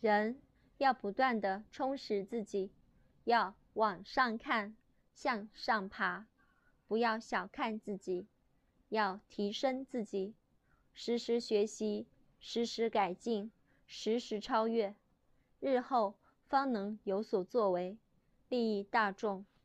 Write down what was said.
人要不断的充实自己要往上看向上爬不要小看自己要提升自己时时学习时时改进时时超越。日后方能有所作为利益大众。